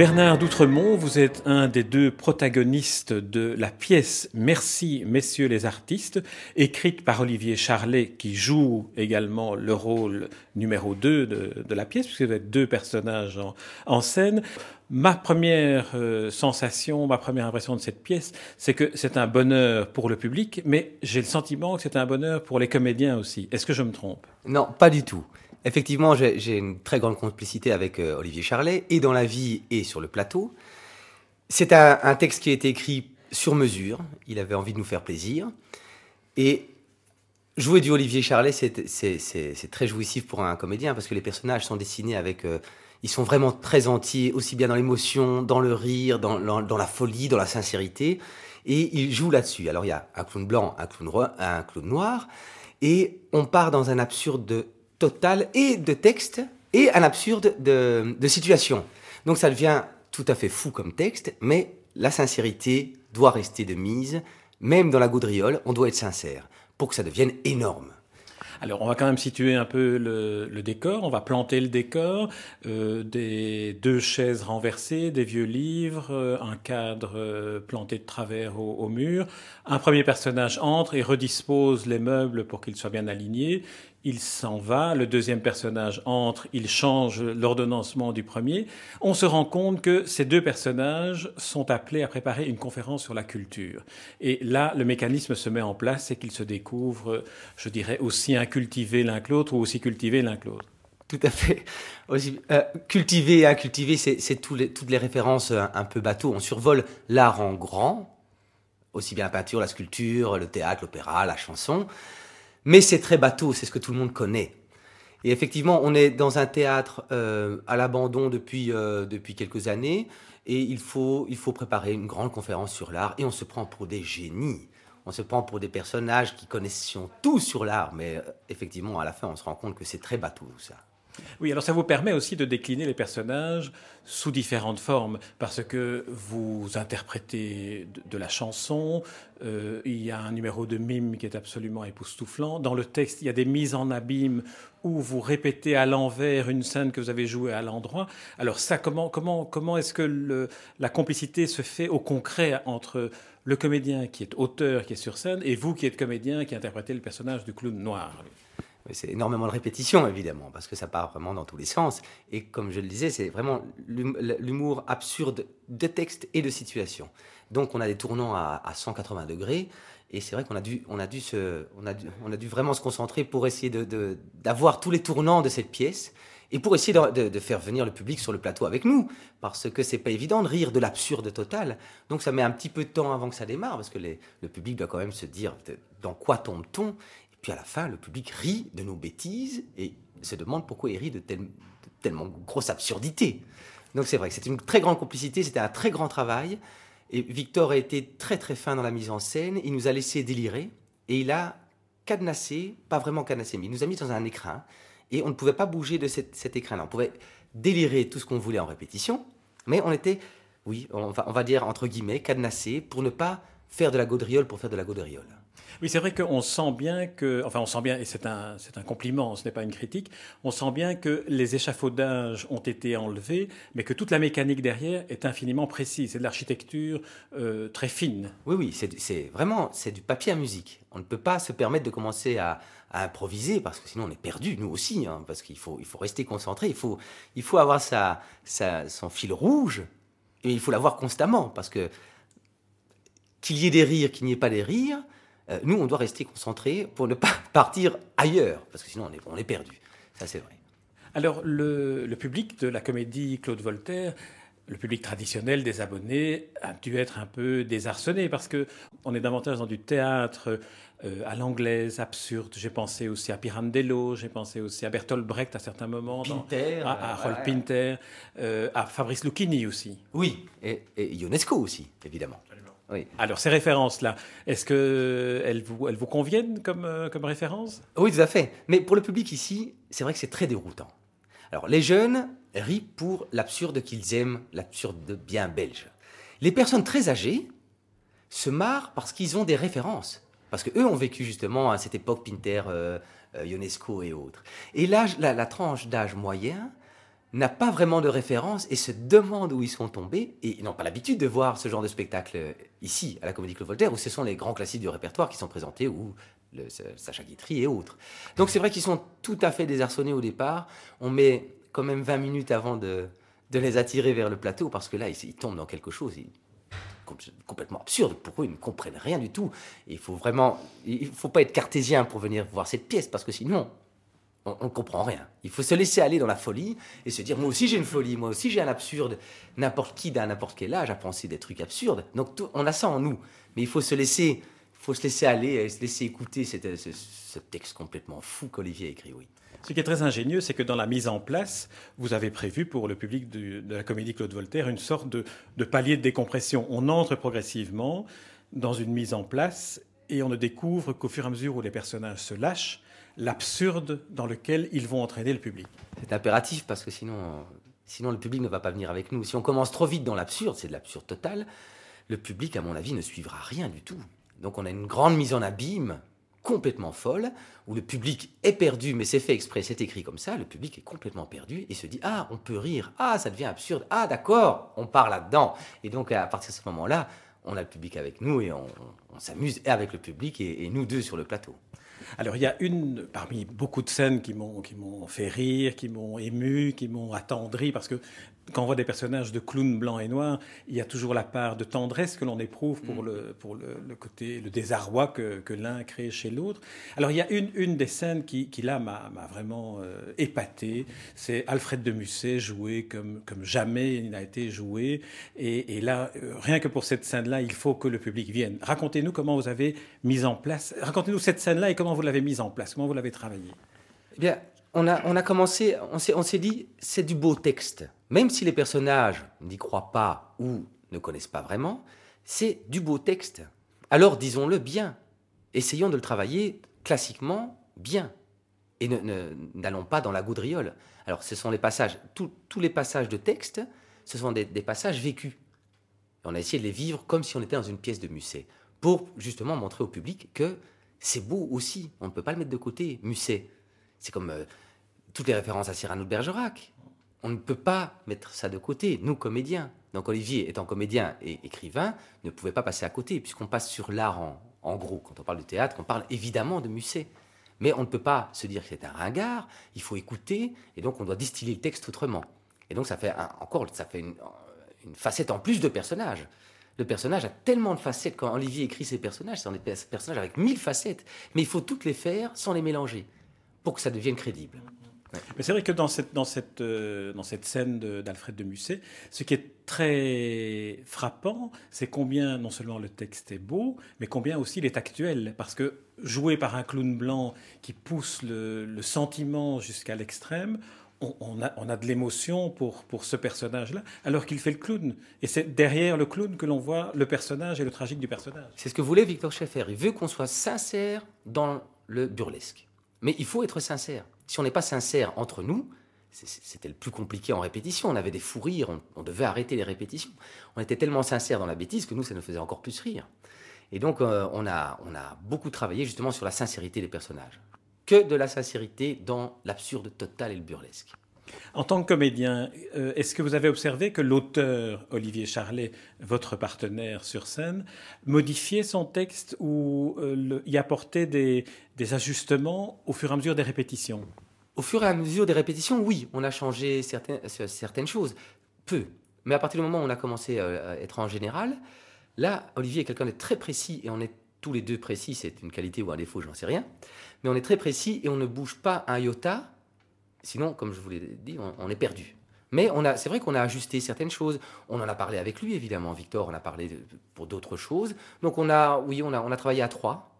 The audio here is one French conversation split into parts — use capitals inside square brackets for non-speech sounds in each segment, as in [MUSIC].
Bernard d'Outremont, vous êtes un des deux protagonistes de la pièce Merci, messieurs les artistes, écrite par Olivier Charlet, qui joue également le rôle numéro 2 de, la pièce, puisque vous êtes deux personnages en, scène. Ma première euh, sensation, ma première impression de cette pièce, c'est que c'est un bonheur pour le public, mais j'ai le sentiment que c'est un bonheur pour les comédiens aussi. Est-ce que je me trompe? Non, pas du tout. Effectivement, j'ai une très grande complicité avec euh, Olivier Charlet, et dans la vie et sur le plateau. C'est un, texte qui a été écrit sur mesure. Il avait envie de nous faire plaisir. Et jouer du Olivier Charlet, c'est très jouissif pour un comédien, parce que les personnages sont dessinés avec... Euh, ils sont vraiment très entiers, aussi bien dans l'émotion, dans le rire, dans, la folie, dans la sincérité. Et il joue là-dessus. Alors il y a un clown blanc, un clown, un clown noir. Et on part dans un absurde total et de texte et un absurde de, situation. Donc ça devient tout à fait fou comme texte, mais la sincérité doit rester de mise. Même dans la gaudriole, on doit être sincère pour que ça devienne énorme. Alors, on va quand même situer un peu le, décor. On va planter le décor. Euh, des deux chaises renversées, des vieux livres, euh, un cadre euh, planté de travers au, au, mur. Un premier personnage entre et redispose les meubles pour qu'ils soient bien alignés il s'en va, le deuxième personnage entre, il change l'ordonnancement du premier. On se rend compte que ces deux personnages sont appelés à préparer une conférence sur la culture. Et là, le mécanisme se met en place, c'est qu'ils se découvrent, je dirais, aussi incultivés l'un que l'autre ou aussi cultivés l'un que l'autre. Tout à fait. Euh, cultiver et incultiver, c'est toutes les références un, un peu bateau. On survole l'art en grand, aussi bien la peinture, la sculpture, le théâtre, l'opéra, la chanson. Mais c'est très bateau, c'est ce que tout le monde connaît. Et effectivement, on est dans un théâtre euh, à l'abandon depuis, euh, depuis quelques années, et il faut, il faut préparer une grande conférence sur l'art, et on se prend pour des génies. On se prend pour des personnages qui connaissent tout sur l'art, mais euh, effectivement, à la fin, on se rend compte que c'est très bateau, ça. Oui, alors ça vous permet aussi de décliner les personnages sous différentes formes, parce que vous interprétez de, la chanson, euh, il y a un numéro de mime qui est absolument époustouflant, dans le texte il y a des mises en abîme où vous répétez à l'envers une scène que vous avez jouée à l'endroit. Alors ça, comment, comment, comment est-ce que la complicité se fait au concret entre le comédien qui est auteur, qui est sur scène, et vous qui êtes comédien, qui interprétez le personnage du clown noir c'est énormément de répétitions, évidemment, parce que ça part vraiment dans tous les sens. Et comme je le disais, c'est vraiment l'humour absurde de texte et de situation. Donc on a des tournants à, 180 degrés. Et c'est vrai qu'on a dû, on a dû on a on a dû vraiment se concentrer pour essayer d'avoir de, tous les tournants de cette pièce et pour essayer de, faire venir le public sur le plateau avec nous, parce que c'est pas évident de rire de l'absurde total. Donc ça met un petit peu de temps avant que ça démarre, parce que le public doit quand même se dire dans quoi tombe-t-on? Puis à la fin, le public rit de nos bêtises et se demande pourquoi il rit de, tellement grosse absurdité. Donc c'est vrai que c'était une très grande complicité, c'était un très grand travail. Et Victor a été très très fin dans la mise en scène. Il nous a laissé délirer et il a cadenassé, pas vraiment cadenassé, mais il nous a mis dans un écrin et on ne pouvait pas bouger de cet, écrin-là. On pouvait délirer tout ce qu'on voulait en répétition, mais on était, oui, on va, on va dire entre guillemets, cadenassé pour ne pas faire de la gaudriole pour faire de la gaudriole. Oui, c'est vrai qu'on sent bien que, enfin, on sent bien, et c'est un, c'est un compliment, ce n'est pas une critique, on sent bien que les échafaudages ont été enlevés, mais que toute la mécanique derrière est infiniment précise. C'est de l'architecture euh, très fine. Oui, oui, c'est, vraiment, c'est du papier à musique. On ne peut pas se permettre de commencer à, improviser parce que sinon on est perdu, nous aussi, hein, parce qu'il faut, il faut rester concentré, il faut, il faut avoir sa, sa, son fil rouge et il faut l'avoir constamment parce que qu'il y ait des rires, qu'il n'y ait pas des rires, nous, on doit rester concentré pour ne pas [LAUGHS] partir ailleurs, parce que sinon on est, on est perdu. Ça, c'est vrai. Alors, le, public de la comédie Claude Voltaire le public traditionnel des abonnés a dû être un peu désarçonné parce que on est davantage dans du théâtre euh, à l'anglaise, absurde. J'ai pensé aussi à Pirandello, j'ai pensé aussi à Bertolt Brecht à certains moments, Pinter, à, Rolf Pinter, euh, à Fabrice Lucchini aussi. Oui, et, et Ionesco aussi, évidemment. Oui. Alors ces références-là, est-ce qu'elles vous, elles vous conviennent comme, euh, comme références Oui, tout à fait. Mais pour le public ici, c'est vrai que c'est très déroutant. Alors les jeunes rient pour l'absurde qu'ils aiment, l'absurde bien belge. Les personnes très âgées se marrent parce qu'ils ont des références. Parce qu'eux ont vécu justement à cette époque Pinter, euh, euh, Ionesco et autres. Et là, la, tranche d'âge moyen n'a pas vraiment de référence et se demande où ils sont tombés. Et ils n'ont pas l'habitude de voir ce genre de spectacle euh, ici, à la Comédie Claude Voltaire, où ce sont les grands classiques du répertoire qui sont présentés, ou le, Sacha Guitry et autres. Donc c'est vrai qu'ils sont tout à fait désarçonnés au départ. On met quand même 20 minutes avant de, de les attirer vers le plateau, parce que là, ils, tombent dans quelque chose complètement absurde. Pour eux, ils ne comprennent rien du tout. il faut vraiment, il faut pas être cartésien pour venir voir cette pièce, parce que sinon, on ne comprend rien. Il faut se laisser aller dans la folie et se dire, moi aussi j'ai une folie, moi aussi j'ai un absurde. N'importe qui, d'un n'importe quel âge, a pensé des trucs absurdes. Donc on a ça en nous. Mais il faut se laisser, faut se laisser aller et se laisser écouter ce, ce texte complètement fou qu'Olivier a écrit, oui. Ce qui est très ingénieux, c'est que dans la mise en place, vous avez prévu pour le public de, la comédie Claude Voltaire une sorte de, palier de décompression. On entre progressivement dans une mise en place et on ne découvre qu'au fur et à mesure où les personnages se lâchent, l'absurde dans lequel ils vont entraîner le public. C'est impératif parce que sinon, sinon le public ne va pas venir avec nous. Si on commence trop vite dans l'absurde, c'est de l'absurde total, le public, à mon avis, ne suivra rien du tout. Donc on a une grande mise en abîme complètement folle, où le public est perdu, mais c'est fait exprès, c'est écrit comme ça, le public est complètement perdu et se dit Ah, on peut rire, ah, ça devient absurde, ah, d'accord, on part là-dedans. Et donc, à partir de ce moment-là, on a le public avec nous et on, s'amuse avec le public et, nous deux sur le plateau. Alors il y a une, parmi beaucoup de scènes qui m'ont, qui m'ont fait rire, qui m'ont ému, qui m'ont attendri, parce que quand on voit des personnages de clowns blancs et noirs, il y a toujours la part de tendresse que l'on éprouve pour, mm. le, pour le, côté, le désarroi que, que l'un crée chez l'autre. Alors il y a une, une des scènes qui, qui là m'a, vraiment euh, épaté, c'est Alfred de Musset joué comme, comme jamais il n'a été joué. Et, et là, euh, rien que pour cette scène-là, il faut que le public vienne. Racontez-nous comment vous avez mis en place, racontez-nous cette scène-là et comment vous l'avez mise en place, comment vous l'avez travaillée? Eh bien, on a, on a commencé, on s'est, dit, c'est du beau texte. Même si les personnages n'y croient pas ou ne connaissent pas vraiment, c'est du beau texte. Alors disons-le bien. Essayons de le travailler classiquement bien. Et n'allons pas dans la gaudriole. Alors ce sont les passages, tous les passages de texte, ce sont des, passages vécus. on a essayé de les vivre comme si on était dans une pièce de Musset, pour justement montrer au public que c'est beau aussi. On ne peut pas le mettre de côté, Musset. C'est comme euh, toutes les références à Cyrano de Bergerac. On ne peut pas mettre ça de côté, nous comédiens. Donc Olivier, étant comédien et écrivain, ne pouvait pas passer à côté, puisqu'on passe sur l'art en, gros. Quand on parle de théâtre, on parle évidemment de Musset. Mais on ne peut pas se dire que c'est un ringard, il faut écouter, et donc on doit distiller le texte autrement. Et donc ça fait encore, ça fait une, une, facette en plus de personnage. Le personnage a tellement de facettes. Quand Olivier écrit ses personnages, c'est des personnages avec mille facettes. Mais il faut toutes les faire sans les mélanger pour que ça devienne crédible. Mais c'est vrai que dans cette, euh, scène d'Alfred de, Musset, ce qui est très frappant, c'est combien non seulement le texte est beau, mais combien aussi il est actuel. Parce que joué par un clown blanc qui pousse le sentiment jusqu'à l'extrême, on, a, de l'émotion pour, pour ce personnage-là, alors qu'il fait le clown. Et c'est derrière le clown que l'on voit le personnage et le tragique du personnage. C'est ce que voulait Victor Schaeffer. Il veut qu'on soit sincère dans le burlesque. Mais il faut être sincère. Si on n'est pas sincère entre nous, c'était le plus compliqué en répétition. On avait des fous rires, on, devait arrêter les répétitions. On était tellement sincère dans la bêtise que nous, ça nous faisait encore plus rire. Et donc, euh, on, a, on a beaucoup travaillé justement sur la sincérité des personnages. Que de la sincérité dans l'absurde total et le burlesque. En tant que comédien, euh, est-ce que vous avez observé que l'auteur, Olivier Charlet, votre partenaire sur scène, modifiait son texte ou euh, y apportait des, ajustements au fur et à mesure des répétitions? Au fur et à mesure des répétitions, oui, on a changé certaines, certaines choses. Peu. Mais à partir du moment où on a commencé à être en général, là, Olivier est quelqu'un de très précis et on est tous les deux précis, c'est une qualité ou un défaut, j'en sais rien. Mais on est très précis et on ne bouge pas un iota Sinon, comme je vous l'ai dit, on, est perdu. Mais c'est vrai qu'on a ajusté certaines choses. On en a parlé avec lui, évidemment. Victor, on a parlé pour d'autres choses. Donc on a, oui, on a, on a travaillé à trois.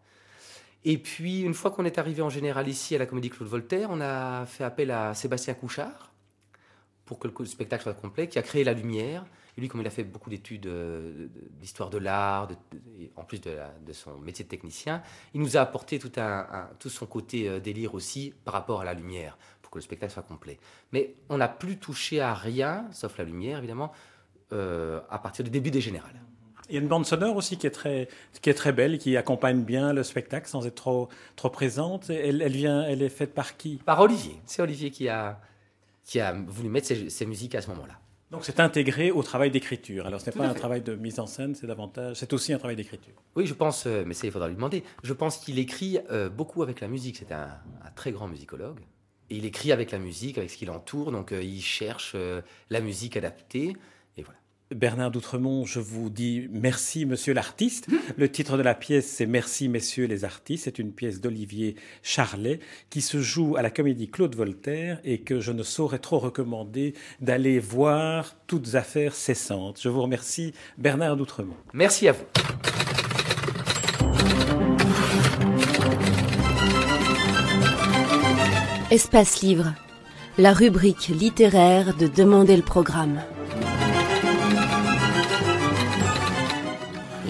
Et puis, une fois qu'on est arrivé en général ici à la Comédie Claude Voltaire, on a fait appel à Sébastien Couchard pour que le spectacle soit complet, qui a créé la lumière. Et lui, comme il a fait beaucoup d'études euh, d'histoire de l'art, en plus de, son métier de technicien, il nous a apporté tout, un, tout son côté euh, délire aussi par rapport à la lumière, pour que le spectacle soit complet. Mais on n'a plus touché à rien, sauf la lumière évidemment, euh, à partir du début des générales. Il y a une bande sonore aussi qui est très, qui est très belle, qui accompagne bien le spectacle sans être trop, trop présente. Elle, elle, vient, elle est faite par qui? Par Olivier. C'est Olivier qui a, qui a voulu mettre ses, musiques à ce moment-là. Donc c'est intégré au travail d'écriture. Alors ce n'est pas un travail de mise en scène, c'est davantage, c'est aussi un travail d'écriture. Oui, je pense, euh, mais ça il faudra lui demander. Je pense qu'il écrit euh, beaucoup avec la musique. C'est un, très grand musicologue. Et il écrit avec la musique, avec ce qui l'entoure. Donc euh, il cherche la musique adaptée. Bernard d'Outremont, je vous dis merci, monsieur l'artiste. Le titre de la pièce, c'est Merci, messieurs les artistes. C'est une pièce d'Olivier Charlet qui se joue à la comédie Claude Voltaire et que je ne saurais trop recommander d'aller voir toutes affaires cessantes. Je vous remercie, Bernard d'Outremont. Merci à vous. Espace Livre, la rubrique littéraire de Demander le programme.